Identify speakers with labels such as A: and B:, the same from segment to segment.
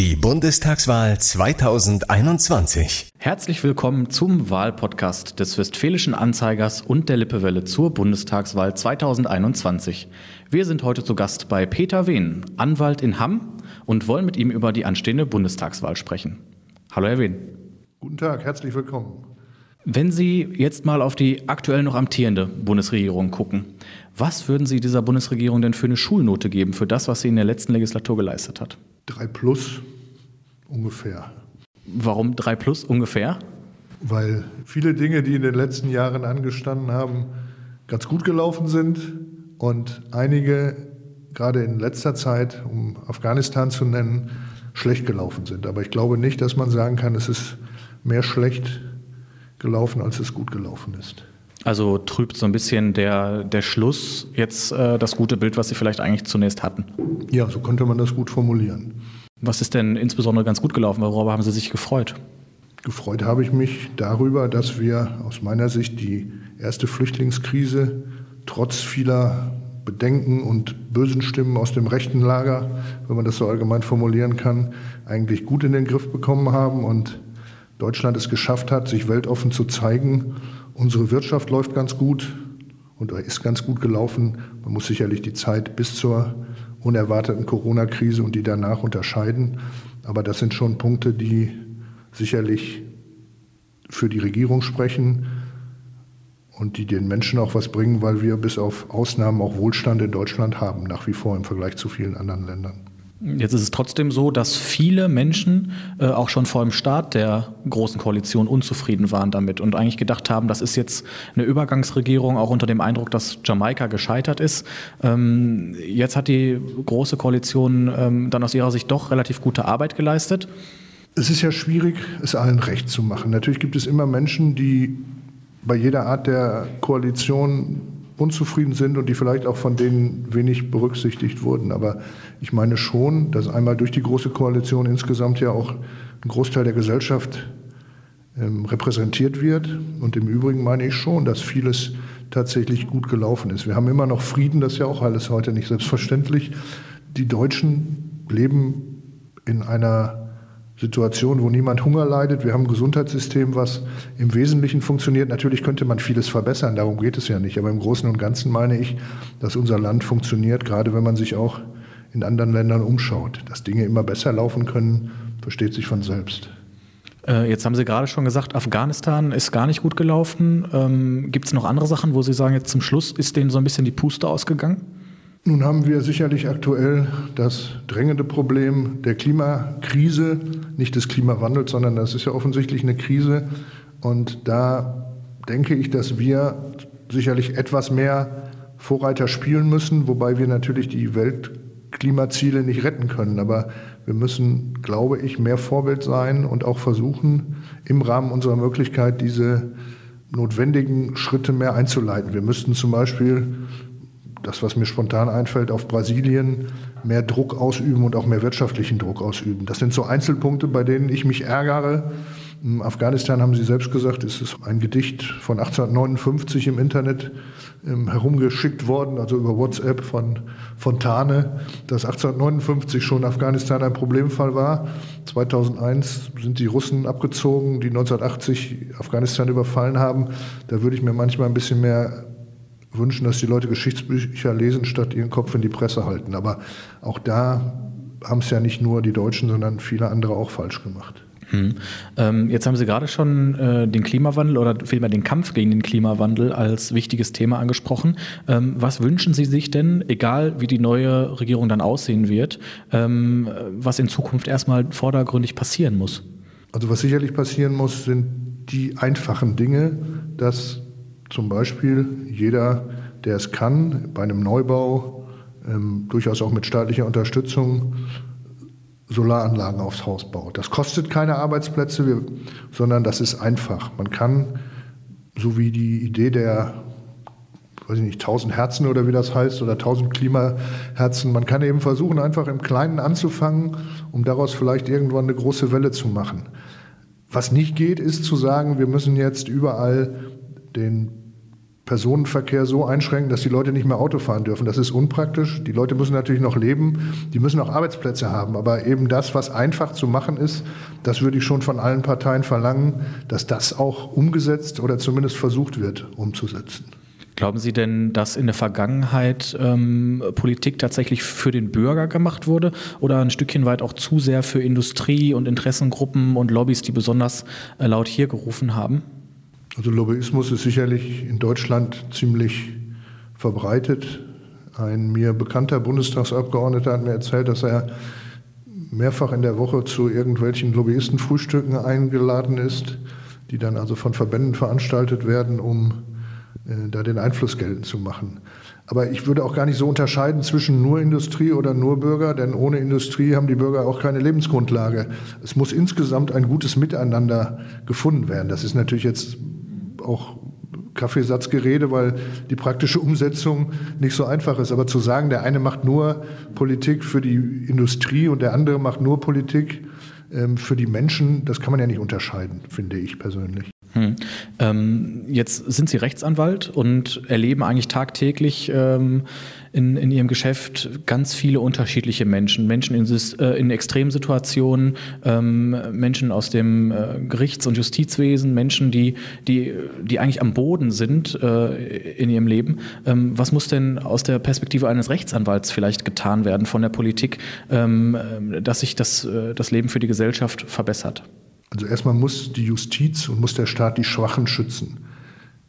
A: Die Bundestagswahl 2021.
B: Herzlich willkommen zum Wahlpodcast des Westfälischen Anzeigers und der Lippewelle zur Bundestagswahl 2021. Wir sind heute zu Gast bei Peter Wehn, Anwalt in Hamm, und wollen mit ihm über die anstehende Bundestagswahl sprechen. Hallo, Herr Wehn.
C: Guten Tag, herzlich willkommen.
B: Wenn Sie jetzt mal auf die aktuell noch amtierende Bundesregierung gucken, was würden Sie dieser Bundesregierung denn für eine Schulnote geben für das, was sie in der letzten Legislatur geleistet hat?
C: Drei plus ungefähr.
B: Warum drei plus ungefähr?
C: Weil viele Dinge, die in den letzten Jahren angestanden haben, ganz gut gelaufen sind und einige, gerade in letzter Zeit, um Afghanistan zu nennen, schlecht gelaufen sind. Aber ich glaube nicht, dass man sagen kann, es ist mehr schlecht gelaufen, als es gut gelaufen ist.
B: Also trübt so ein bisschen der, der Schluss jetzt äh, das gute Bild, was Sie vielleicht eigentlich zunächst hatten.
C: Ja, so könnte man das gut formulieren.
B: Was ist denn insbesondere ganz gut gelaufen? Worüber haben Sie sich gefreut?
C: Gefreut habe ich mich darüber, dass wir aus meiner Sicht die erste Flüchtlingskrise trotz vieler Bedenken und bösen Stimmen aus dem rechten Lager, wenn man das so allgemein formulieren kann, eigentlich gut in den Griff bekommen haben und Deutschland es geschafft hat, sich weltoffen zu zeigen Unsere Wirtschaft läuft ganz gut und ist ganz gut gelaufen. Man muss sicherlich die Zeit bis zur unerwarteten Corona-Krise und die danach unterscheiden. Aber das sind schon Punkte, die sicherlich für die Regierung sprechen und die den Menschen auch was bringen, weil wir bis auf Ausnahmen auch Wohlstand in Deutschland haben, nach wie vor im Vergleich zu vielen anderen Ländern.
B: Jetzt ist es trotzdem so, dass viele Menschen äh, auch schon vor dem Start der Großen Koalition unzufrieden waren damit und eigentlich gedacht haben, das ist jetzt eine Übergangsregierung, auch unter dem Eindruck, dass Jamaika gescheitert ist. Ähm, jetzt hat die Große Koalition ähm, dann aus ihrer Sicht doch relativ gute Arbeit geleistet.
C: Es ist ja schwierig, es allen recht zu machen. Natürlich gibt es immer Menschen, die bei jeder Art der Koalition unzufrieden sind und die vielleicht auch von denen wenig berücksichtigt wurden. Aber ich meine schon, dass einmal durch die Große Koalition insgesamt ja auch ein Großteil der Gesellschaft ähm, repräsentiert wird. Und im Übrigen meine ich schon, dass vieles tatsächlich gut gelaufen ist. Wir haben immer noch Frieden, das ist ja auch alles heute nicht selbstverständlich. Die Deutschen leben in einer Situation, wo niemand Hunger leidet. Wir haben ein Gesundheitssystem, was im Wesentlichen funktioniert. Natürlich könnte man vieles verbessern, darum geht es ja nicht. Aber im Großen und Ganzen meine ich, dass unser Land funktioniert, gerade wenn man sich auch in anderen Ländern umschaut. Dass Dinge immer besser laufen können, versteht sich von selbst.
B: Äh, jetzt haben Sie gerade schon gesagt, Afghanistan ist gar nicht gut gelaufen. Ähm, Gibt es noch andere Sachen, wo Sie sagen, jetzt zum Schluss ist denen so ein bisschen die Puste ausgegangen?
C: Nun haben wir sicherlich aktuell das drängende Problem der Klimakrise, nicht des Klimawandels, sondern das ist ja offensichtlich eine Krise. Und da denke ich, dass wir sicherlich etwas mehr Vorreiter spielen müssen, wobei wir natürlich die Weltklimaziele nicht retten können. Aber wir müssen, glaube ich, mehr Vorbild sein und auch versuchen, im Rahmen unserer Möglichkeit diese notwendigen Schritte mehr einzuleiten. Wir müssten zum Beispiel das, was mir spontan einfällt, auf Brasilien mehr Druck ausüben und auch mehr wirtschaftlichen Druck ausüben. Das sind so Einzelpunkte, bei denen ich mich ärgere. In Afghanistan haben Sie selbst gesagt, ist es ein Gedicht von 1859 im Internet ähm, herumgeschickt worden, also über WhatsApp von Fontane, dass 1859 schon Afghanistan ein Problemfall war. 2001 sind die Russen abgezogen, die 1980 Afghanistan überfallen haben. Da würde ich mir manchmal ein bisschen mehr wünschen, dass die Leute Geschichtsbücher lesen, statt ihren Kopf in die Presse halten. Aber auch da haben es ja nicht nur die Deutschen, sondern viele andere auch falsch gemacht.
B: Hm. Ähm, jetzt haben Sie gerade schon äh, den Klimawandel oder vielmehr den Kampf gegen den Klimawandel als wichtiges Thema angesprochen. Ähm, was wünschen Sie sich denn, egal wie die neue Regierung dann aussehen wird, ähm, was in Zukunft erstmal vordergründig passieren muss?
C: Also was sicherlich passieren muss, sind die einfachen Dinge, dass zum Beispiel jeder, der es kann, bei einem Neubau, ähm, durchaus auch mit staatlicher Unterstützung, Solaranlagen aufs Haus baut. Das kostet keine Arbeitsplätze, wir, sondern das ist einfach. Man kann, so wie die Idee der, weiß ich nicht, 1000 Herzen oder wie das heißt, oder 1000 Klimaherzen, man kann eben versuchen, einfach im Kleinen anzufangen, um daraus vielleicht irgendwann eine große Welle zu machen. Was nicht geht, ist zu sagen, wir müssen jetzt überall den Personenverkehr so einschränken, dass die Leute nicht mehr Auto fahren dürfen. Das ist unpraktisch. Die Leute müssen natürlich noch leben, die müssen auch Arbeitsplätze haben. Aber eben das, was einfach zu machen ist, das würde ich schon von allen Parteien verlangen, dass das auch umgesetzt oder zumindest versucht wird umzusetzen.
B: Glauben Sie denn, dass in der Vergangenheit ähm, Politik tatsächlich für den Bürger gemacht wurde oder ein Stückchen weit auch zu sehr für Industrie und Interessengruppen und Lobbys, die besonders äh, laut hier gerufen haben?
C: Also Lobbyismus ist sicherlich in Deutschland ziemlich verbreitet. Ein mir bekannter Bundestagsabgeordneter hat mir erzählt, dass er mehrfach in der Woche zu irgendwelchen Lobbyistenfrühstücken eingeladen ist, die dann also von Verbänden veranstaltet werden, um äh, da den Einfluss geltend zu machen. Aber ich würde auch gar nicht so unterscheiden zwischen nur Industrie oder nur Bürger, denn ohne Industrie haben die Bürger auch keine Lebensgrundlage. Es muss insgesamt ein gutes Miteinander gefunden werden. Das ist natürlich jetzt auch Kaffeesatzgerede, weil die praktische Umsetzung nicht so einfach ist. Aber zu sagen, der eine macht nur Politik für die Industrie und der andere macht nur Politik ähm, für die Menschen, das kann man ja nicht unterscheiden, finde ich persönlich. Hm.
B: Ähm, jetzt sind Sie Rechtsanwalt und erleben eigentlich tagtäglich ähm, in, in Ihrem Geschäft ganz viele unterschiedliche Menschen. Menschen in, äh, in Extremsituationen, ähm, Menschen aus dem äh, Gerichts- und Justizwesen, Menschen, die, die, die eigentlich am Boden sind äh, in ihrem Leben. Ähm, was muss denn aus der Perspektive eines Rechtsanwalts vielleicht getan werden von der Politik, ähm, dass sich das, äh, das Leben für die Gesellschaft verbessert?
C: Also erstmal muss die Justiz und muss der Staat die Schwachen schützen.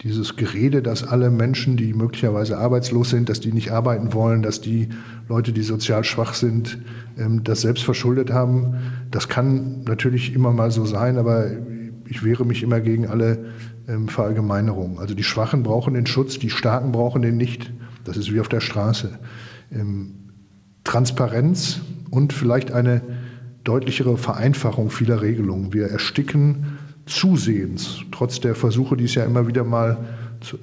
C: Dieses Gerede, dass alle Menschen, die möglicherweise arbeitslos sind, dass die nicht arbeiten wollen, dass die Leute, die sozial schwach sind, ähm, das selbst verschuldet haben, das kann natürlich immer mal so sein, aber ich wehre mich immer gegen alle ähm, Verallgemeinerungen. Also die Schwachen brauchen den Schutz, die Starken brauchen den nicht. Das ist wie auf der Straße. Ähm, Transparenz und vielleicht eine deutlichere Vereinfachung vieler Regelungen. Wir ersticken zusehends, trotz der Versuche, die es ja immer wieder mal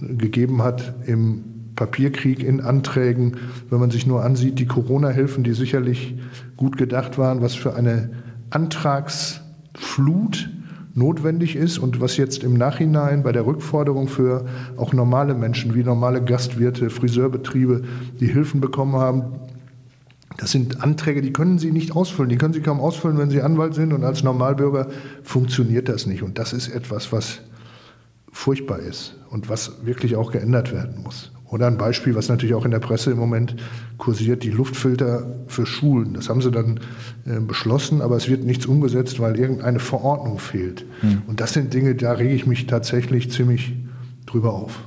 C: gegeben hat, im Papierkrieg in Anträgen, wenn man sich nur ansieht, die Corona-Hilfen, die sicherlich gut gedacht waren, was für eine Antragsflut notwendig ist und was jetzt im Nachhinein bei der Rückforderung für auch normale Menschen wie normale Gastwirte, Friseurbetriebe, die Hilfen bekommen haben, das sind Anträge, die können Sie nicht ausfüllen. Die können Sie kaum ausfüllen, wenn Sie Anwalt sind. Und als Normalbürger funktioniert das nicht. Und das ist etwas, was furchtbar ist und was wirklich auch geändert werden muss. Oder ein Beispiel, was natürlich auch in der Presse im Moment kursiert, die Luftfilter für Schulen. Das haben sie dann äh, beschlossen, aber es wird nichts umgesetzt, weil irgendeine Verordnung fehlt. Hm. Und das sind Dinge, da rege ich mich tatsächlich ziemlich drüber auf.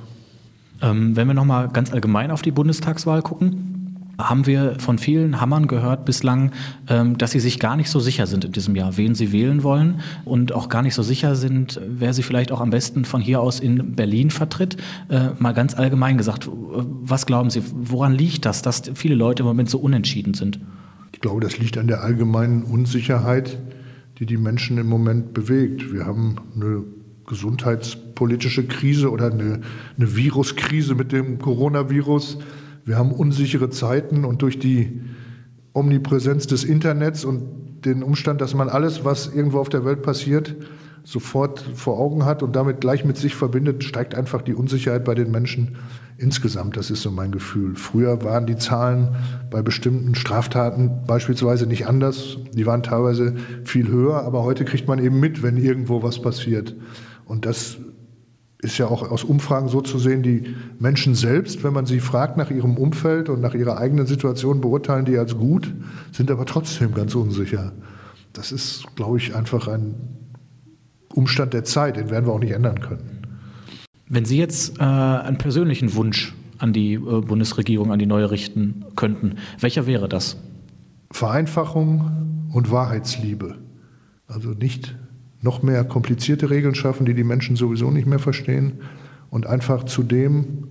B: Ähm, wenn wir nochmal ganz allgemein auf die Bundestagswahl gucken, haben wir von vielen Hammern gehört bislang, ähm, dass sie sich gar nicht so sicher sind in diesem Jahr, wen sie wählen wollen und auch gar nicht so sicher sind, wer sie vielleicht auch am besten von hier aus in Berlin vertritt. Äh, mal ganz allgemein gesagt, was glauben Sie, woran liegt das, dass viele Leute im Moment so unentschieden sind?
C: Ich glaube, das liegt an der allgemeinen Unsicherheit, die die Menschen im Moment bewegt. Wir haben eine gesundheitspolitische Krise oder eine, eine Viruskrise mit dem Coronavirus. Wir haben unsichere Zeiten und durch die Omnipräsenz des Internets und den Umstand, dass man alles, was irgendwo auf der Welt passiert, sofort vor Augen hat und damit gleich mit sich verbindet, steigt einfach die Unsicherheit bei den Menschen insgesamt. Das ist so mein Gefühl. Früher waren die Zahlen bei bestimmten Straftaten beispielsweise nicht anders. Die waren teilweise viel höher, aber heute kriegt man eben mit, wenn irgendwo was passiert. Und das ist ja auch aus Umfragen so zu sehen, die Menschen selbst, wenn man sie fragt nach ihrem Umfeld und nach ihrer eigenen Situation, beurteilen die als gut, sind aber trotzdem ganz unsicher. Das ist, glaube ich, einfach ein Umstand der Zeit, den werden wir auch nicht ändern können.
B: Wenn Sie jetzt äh, einen persönlichen Wunsch an die äh, Bundesregierung, an die neue richten könnten, welcher wäre das?
C: Vereinfachung und Wahrheitsliebe. Also nicht noch mehr komplizierte Regeln schaffen, die die Menschen sowieso nicht mehr verstehen und einfach zu dem,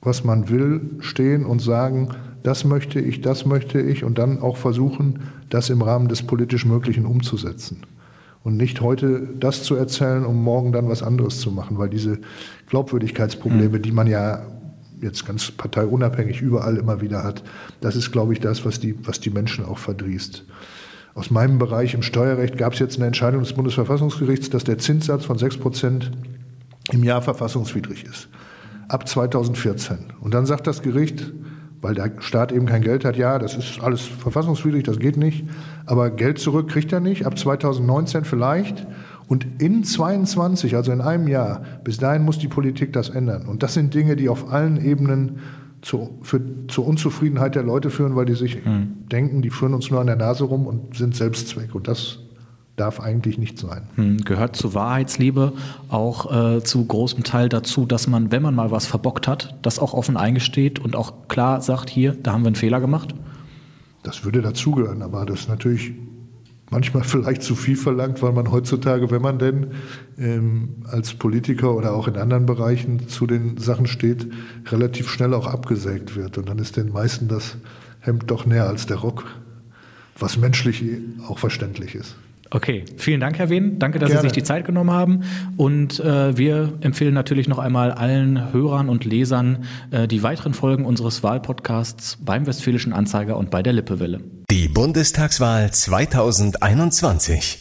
C: was man will, stehen und sagen, das möchte ich, das möchte ich und dann auch versuchen, das im Rahmen des politisch Möglichen umzusetzen. Und nicht heute das zu erzählen, um morgen dann was anderes zu machen, weil diese Glaubwürdigkeitsprobleme, mhm. die man ja jetzt ganz parteiunabhängig überall immer wieder hat, das ist, glaube ich, das, was die, was die Menschen auch verdrießt. Aus meinem Bereich im Steuerrecht gab es jetzt eine Entscheidung des Bundesverfassungsgerichts, dass der Zinssatz von 6 Prozent im Jahr verfassungswidrig ist. ab 2014. Und dann sagt das Gericht, weil der Staat eben kein Geld hat, ja, das ist alles verfassungswidrig, das geht nicht, aber Geld zurück kriegt er nicht, ab 2019 vielleicht. Und in 22, also in einem Jahr, bis dahin muss die Politik das ändern. Und das sind Dinge, die auf allen Ebenen zu, für, zur Unzufriedenheit der Leute führen, weil die sich mhm. denken, die führen uns nur an der Nase rum und sind Selbstzweck. Und das darf eigentlich nicht sein.
B: Hm, gehört zur Wahrheitsliebe auch äh, zu großem Teil dazu, dass man, wenn man mal was verbockt hat, das auch offen eingesteht und auch klar sagt, hier, da haben wir einen Fehler gemacht?
C: Das würde dazugehören, aber das ist natürlich manchmal vielleicht zu viel verlangt, weil man heutzutage, wenn man denn ähm, als Politiker oder auch in anderen Bereichen zu den Sachen steht, relativ schnell auch abgesägt wird. Und dann ist den meisten das Hemd doch näher als der Rock, was menschlich auch verständlich ist.
B: Okay, vielen Dank, Herr Wehn. Danke, dass Gerne. Sie sich die Zeit genommen haben. Und äh, wir empfehlen natürlich noch einmal allen Hörern und Lesern äh, die weiteren Folgen unseres Wahlpodcasts beim Westfälischen Anzeiger und bei der Lippewelle.
A: Die Bundestagswahl 2021.